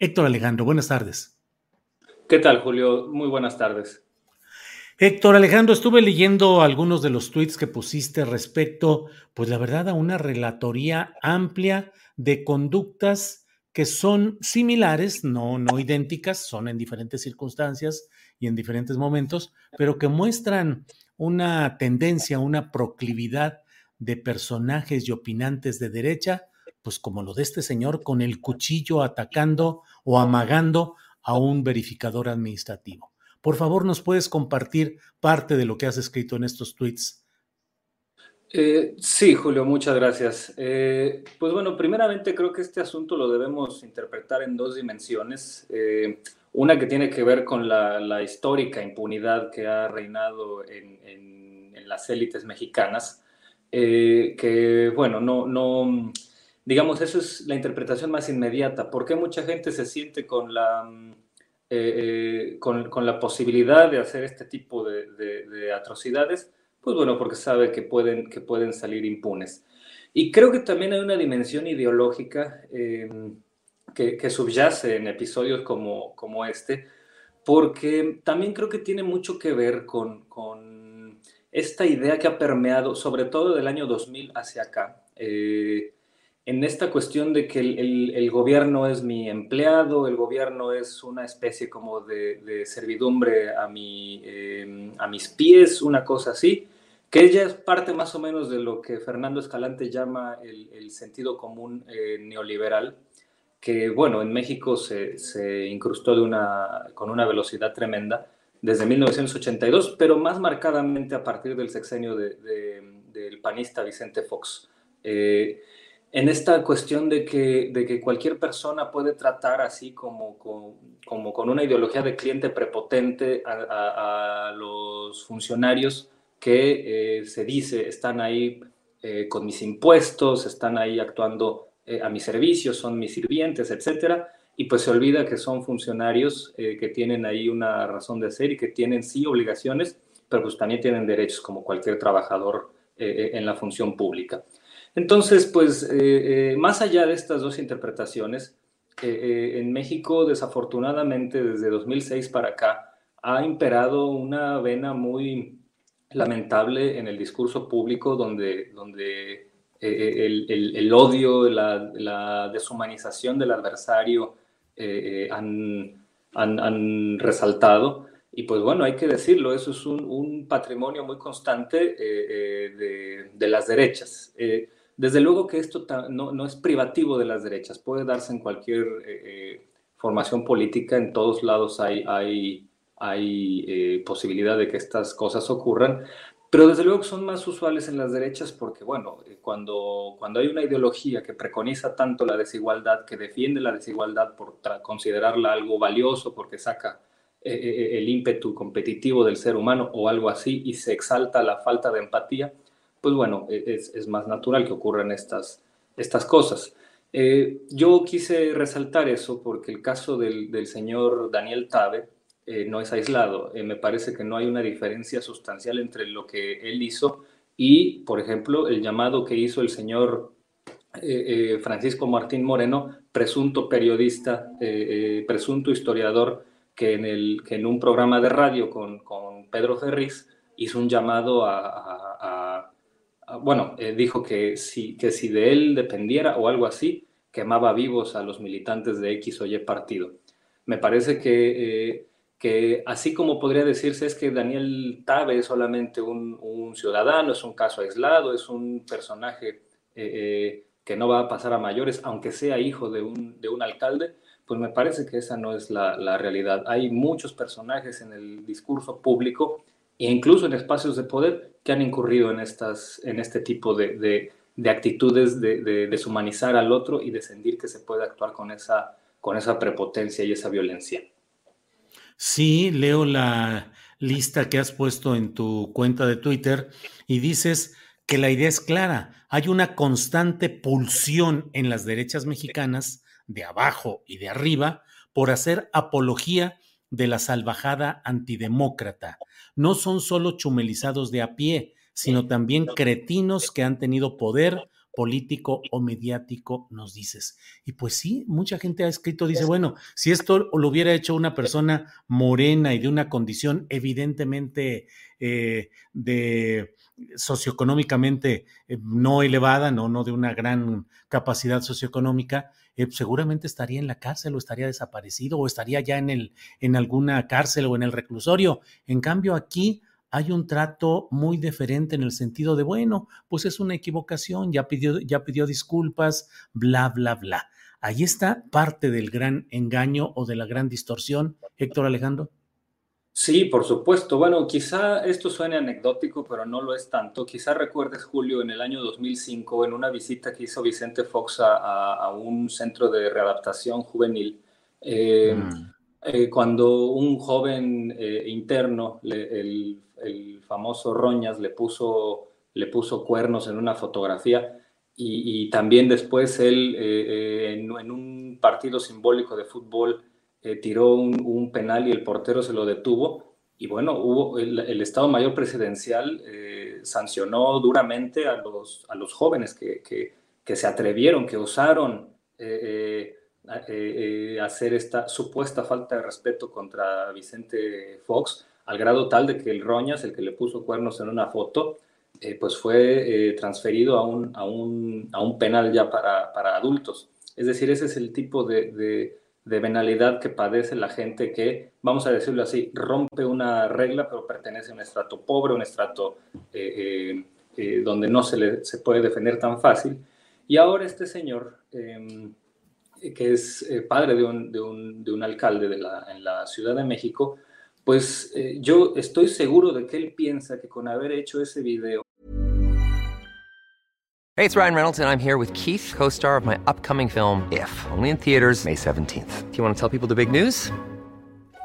Héctor Alejandro, buenas tardes. ¿Qué tal, Julio? Muy buenas tardes. Héctor Alejandro, estuve leyendo algunos de los tweets que pusiste respecto, pues la verdad, a una relatoría amplia de conductas que son similares, no, no idénticas, son en diferentes circunstancias y en diferentes momentos, pero que muestran una tendencia, una proclividad de personajes y opinantes de derecha pues como lo de este señor con el cuchillo atacando o amagando a un verificador administrativo. Por favor, ¿nos puedes compartir parte de lo que has escrito en estos tweets? Eh, sí, Julio, muchas gracias. Eh, pues bueno, primeramente creo que este asunto lo debemos interpretar en dos dimensiones. Eh, una que tiene que ver con la, histórica impunidad que ha reinado en, en las élites mexicanas, que bueno, no, no digamos, eso es la interpretación más inmediata. ¿Por qué mucha gente se siente con la, mm, eh, eh, con, la posibilidad de hacer este tipo de, atrocidades? Pues bueno, porque sabe que pueden, que pueden salir impunes. Y creo que también hay una dimensión ideológica em, que, subyace en episodios como, como este, porque también creo que tiene mucho que ver con, con esta idea que ha permeado, sobre todo del año 2000 hacia acá, eh, en esta cuestión de que el, gobierno es mi empleado, el gobierno es una especie como de, servidumbre a, mi, em, a mis pies, una cosa así, que ella es parte más o menos de lo que Fernando Escalante llama el, sentido común eh, neoliberal, que bueno, en México se, se incrustó de una, con una velocidad tremenda desde 1982, pero más marcadamente a partir del sexenio del panista Vicente Fox. Eh, en esta cuestión de que, de que cualquier persona puede tratar así como, con una ideología de cliente prepotente a, los funcionarios que eh, se dice están ahí eh, con mis impuestos, están ahí actuando eh, a mi servicio, son mis sirvientes, etcétera, y pues se olvida que son funcionarios que tienen ahí una razón de ser y que tienen sí obligaciones, pero pues también tienen derechos como cualquier trabajador en la función pública. Entonces, pues, eh, eh, más allá de estas dos interpretaciones, eh, en México, desafortunadamente, desde 2006 para acá, ha imperado una vena muy lamentable en el discurso público donde, donde el, odio, la, deshumanización del adversario han, han, resaltado. Y pues bueno, hay que decirlo, eso es un, patrimonio muy constante de, de, las derechas. Desde luego que esto no, es privativo de las derechas, puede darse en cualquier eh, eh, formación política, en todos lados hay, hay, hay eh, posibilidad de que estas cosas ocurran, pero desde luego que son más usuales en las derechas porque, bueno, cuando, cuando hay una ideología que preconiza tanto la desigualdad, que defiende la desigualdad por considerarla algo valioso, porque saca el ímpetu competitivo del ser humano o algo así, y se exalta la falta de empatía, pues bueno, e, es, más natural que ocurran estas, estas cosas. Eh, yo quise resaltar eso porque el caso del, señor Daniel Tabe eh, no es aislado. Eh, me parece que no hay una diferencia sustancial entre lo que él hizo y, por ejemplo, el llamado que hizo el señor Francisco Martín Moreno, presunto periodista, presunto historiador, que en, el, que en un programa de radio con, con Pedro Ferriz hizo un llamado a, bueno, dijo que si, que si de él dependiera o algo así, quemaba vivos a los militantes de X o Y partido. Me parece que que así como podría decirse es que Daniel Tabe es solamente un, ciudadano, es un caso aislado, es un personaje eh, eh, que no va a pasar a mayores, aunque sea hijo de un, de un alcalde, pues me parece que esa no es la, la, realidad. Hay muchos personajes en el discurso público e incluso en espacios de poder que han incurrido en, estas, en este tipo de, de, de actitudes de, de, deshumanizar al otro y de sentir que se puede actuar con esa, con esa prepotencia y esa violencia. Sí, leo la lista que has puesto en tu cuenta de Twitter y dices que la idea es clara. Hay una constante pulsión en las derechas mexicanas, de abajo y de arriba, por hacer apología de la salvajada antidemócrata. No son solo chumelizados de a pie, sino también cretinos que han tenido poder, político o mediático, nos dices. Y pues sí, mucha gente ha escrito, dice, bueno, si esto lo hubiera hecho una persona morena y de una condición evidentemente eh, de socioeconómicamente eh, no elevada, no, no de una gran capacidad socioeconómica, eh, seguramente estaría en la cárcel o estaría desaparecido o estaría ya en, el, en alguna cárcel o en el reclusorio. En cambio, aquí hay un trato muy diferente en el sentido de, bueno, pues es una equivocación, ya pidió, ya pidió disculpas, bla, bla, bla. Ahí está parte del gran engaño o de la gran distorsión, Héctor Alejandro. Sí, por supuesto. Bueno, quizá esto suene anecdótico, pero no lo es tanto. Quizá recuerdes, Julio, en el año 2005, en una visita que hizo Vicente Fox a, un centro de readaptación juvenil, eh, mm. Eh, cuando un joven eh, interno, el el famoso Roñas le puso, le puso cuernos en una fotografía y, también después él eh, eh, en, un partido simbólico de fútbol eh, tiró un, penal y el portero se lo detuvo. Y bueno, hubo el, Estado Mayor Presidencial sancionó duramente a los, a los jóvenes que, que, se atrevieron, que osaron hacer esta supuesta falta de respeto contra Vicente Fox al grado tal de que el Roñas, el que le puso cuernos en una foto, eh, pues fue eh, transferido a un, a, un, a un, penal ya para, para, adultos. Es decir, ese es el tipo de, de, de, venalidad que padece la gente que, vamos a decirlo así, rompe una regla, pero pertenece a un estrato pobre, un estrato eh, donde no se, le, se puede defender tan fácil. Y ahora este señor, em, que es padre de un, de un, de un alcalde de la, en la Ciudad de México, pues eh, yo estoy seguro de que él piensa que con haber hecho ese video. Hey, it's Ryan Reynolds and I'm here with Keith, co-star of my upcoming film If, only in theaters May 17th. Do you want to tell people the big news?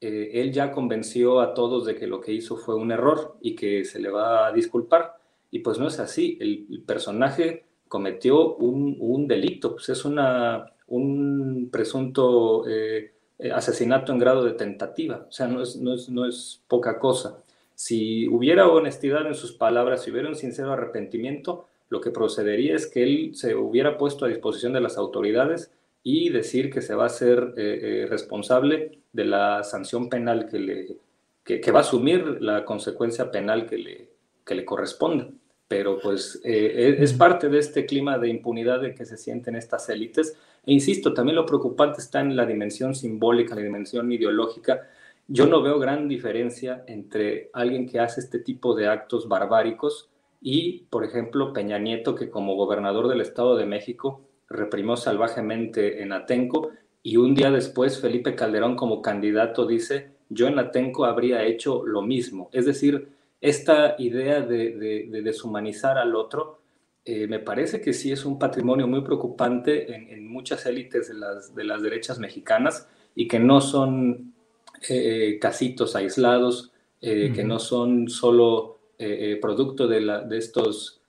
Eh, él ya convenció a todos de que lo que hizo fue un error y que se le va a disculpar. Y pues no es así. El, personaje cometió un, delito, pues es un presunto eh, asesinato en grado de tentativa. O sea, no es, no es, no es poca cosa. Si hubiera honestidad en sus palabras, si hubiera un sincero arrepentimiento, lo que procedería es que él se hubiera puesto a disposición de las autoridades y decir que se va a ser eh, eh, responsable de la sanción penal que, le, que, va a asumir la consecuencia penal que le, que le corresponde. Pero pues eh, es parte de este clima de impunidad en que se sienten estas élites, E insisto, también lo preocupante está en la dimensión simbólica, la dimensión ideológica. Yo no veo gran diferencia entre alguien que hace este tipo de actos barbáricos y, por ejemplo, Peña Nieto, que como gobernador del Estado de México reprimió salvajemente en Atenco y un día después Felipe Calderón como candidato dice, yo en Atenco habría hecho lo mismo. Es decir, esta idea de, deshumanizar al otro, eh, me parece que sí es un patrimonio muy preocupante en, muchas élites de las, de las, derechas mexicanas y que no son eh, casitos aislados, eh, que no son solo producto de, la, de estos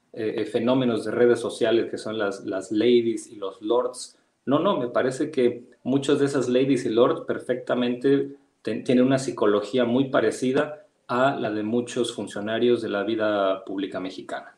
fenómenos de redes sociales que son las, las ladies y los lords. No, no, me parece que muchas de esas ladies y lords perfectamente tienen una psicología muy parecida a la de muchos funcionarios de la vida pública mexicana.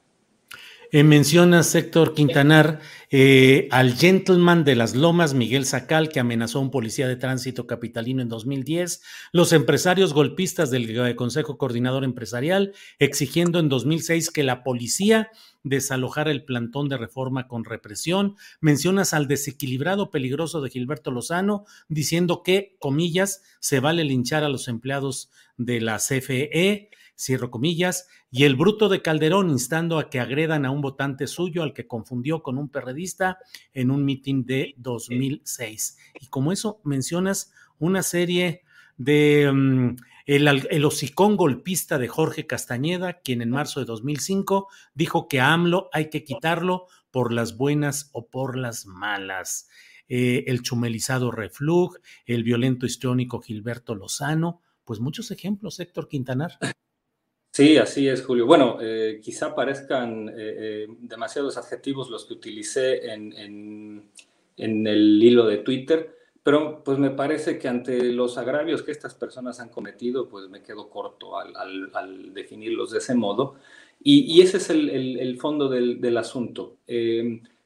Eh, mencionas, Héctor Quintanar, eh, al gentleman de las Lomas, Miguel Sacal, que amenazó a un policía de tránsito capitalino en 2010, los empresarios golpistas del eh, Consejo Coordinador Empresarial, exigiendo en 2006 que la policía desalojara el plantón de reforma con represión. Mencionas al desequilibrado peligroso de Gilberto Lozano, diciendo que, comillas, se vale linchar a los empleados de la CFE cierro comillas, y el bruto de Calderón instando a que agredan a un votante suyo al que confundió con un perredista en un mitin de 2006. Y como eso mencionas una serie de mm, el, el, hocicón golpista de Jorge Castañeda, quien en marzo de 2005 dijo que a AMLO hay que quitarlo por las buenas o por las malas. Eh, el chumelizado Reflug, el violento histriónico Gilberto Lozano, pues muchos ejemplos, Héctor Quintanar. Sí, así es, Julio. Bueno, eh, quizá parezcan eh, eh, demasiados adjetivos los que utilicé en, el hilo de Twitter, pero pues me parece que ante los agravios que estas personas han cometido, pues me quedo corto al, definirlos de ese modo. Y, ese es el, fondo del, del asunto.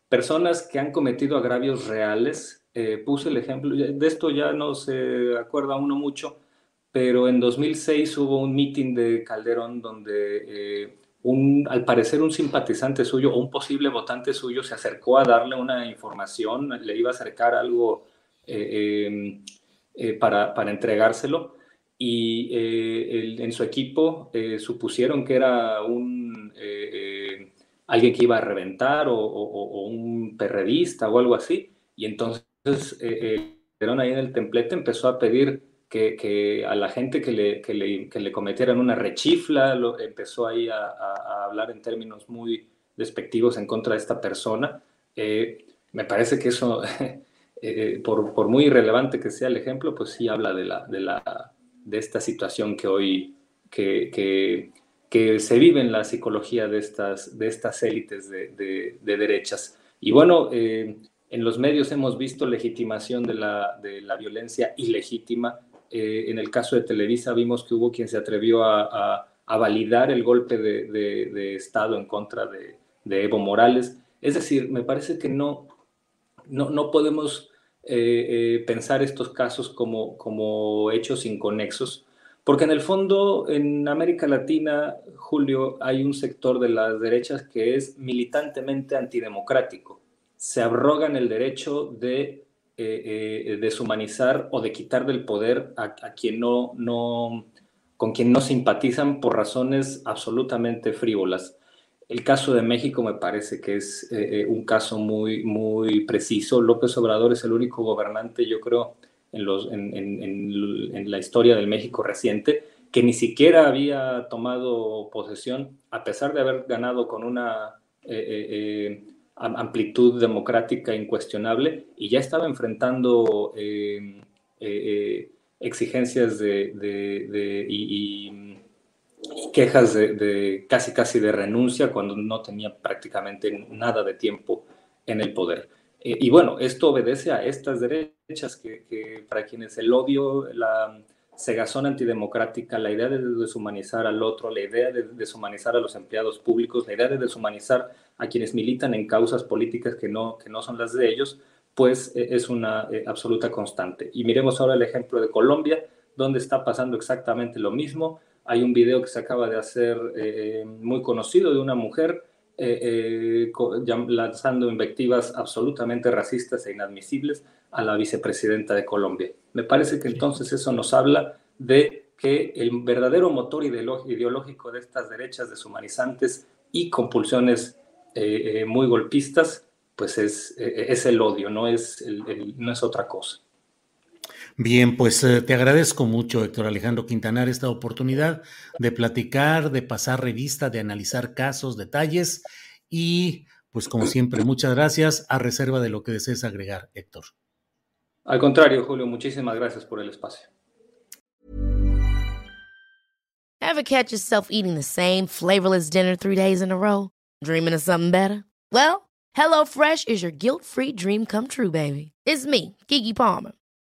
personas que han cometido agravios reales, puse el ejemplo, de esto ya no se acuerda uno mucho, pero en 2006 hubo un meeting de Calderón donde eh, un, al parecer un simpatizante suyo o un posible votante suyo se acercó a darle una información, le iba a acercar algo eh, em, eh, para, para, entregárselo y en su equipo supusieron que era un, alguien que iba a reventar o, o, un perredista o algo así. Y entonces Calderón ahí en el templete empezó a pedir que, a la gente que le, que le, que le cometieran una rechifla, lo, empezó ahí a, a, hablar en términos muy despectivos en contra de esta persona. Eh, me parece que eso, eh, por, por, muy irrelevante que sea el ejemplo, pues sí habla de, la, de, la, de esta situación que hoy que, que, que, se vive en la psicología de estas, de estas élites de, de, de derechas. Y bueno, eh, en los medios hemos visto legitimación de la, de la violencia ilegítima eh, en el caso de Televisa vimos que hubo quien se atrevió a, validar el golpe de, Estado en contra de, Evo Morales. Es decir, me parece que no, no, podemos eh, eh, pensar estos casos como, como hechos inconexos, porque en el fondo en América Latina, Julio, hay un sector de las derechas que es militantemente antidemocrático. Se abrogan el derecho de eh, eh, deshumanizar o de quitar del poder a, quien no, no, con quien no simpatizan por razones absolutamente frívolas. El caso de México me parece que es eh, un caso muy, muy preciso. López Obrador es el único gobernante, yo creo, en, los, en, en, la historia del México reciente, que ni siquiera había tomado posesión, a pesar de haber ganado con una amplitud democrática incuestionable y ya estaba enfrentando em, eh, eh, exigencias de, y, quejas de, casi casi de renuncia cuando no tenía prácticamente nada de tiempo en el poder. Eh, y bueno, esto obedece a estas derechas que, que para quienes el odio, la cegazón antidemocrática, la idea de deshumanizar al otro, la idea de deshumanizar a los empleados públicos, la idea de deshumanizar a quienes militan en causas políticas que no, que no son las de ellos, pues e, es una eh, absoluta constante. Y miremos ahora el ejemplo de Colombia, donde está pasando exactamente lo mismo. Hay un video que se acaba de hacer eh, muy conocido de una mujer eh, lanzando invectivas absolutamente racistas e inadmisibles a la vicepresidenta de Colombia. Me parece que entonces eso nos habla de que el verdadero motor ideológico de estas derechas deshumanizantes y compulsiones muy golpistas, pues es, es el odio, no es, no es otra cosa. Bien, pues eh, te agradezco mucho, Héctor Alejandro Quintanar, esta oportunidad de platicar, de pasar revista, de analizar casos, detalles y, pues como siempre, muchas gracias a reserva de lo que desees agregar, Héctor. Al contrario, Julio, muchísimas gracias por el espacio. Ever catch yourself eating the same flavorless dinner three days in a row? Dreaming of something better? Well, HelloFresh is your guilt-free dream come true, baby. It's me, Kiki Palmer.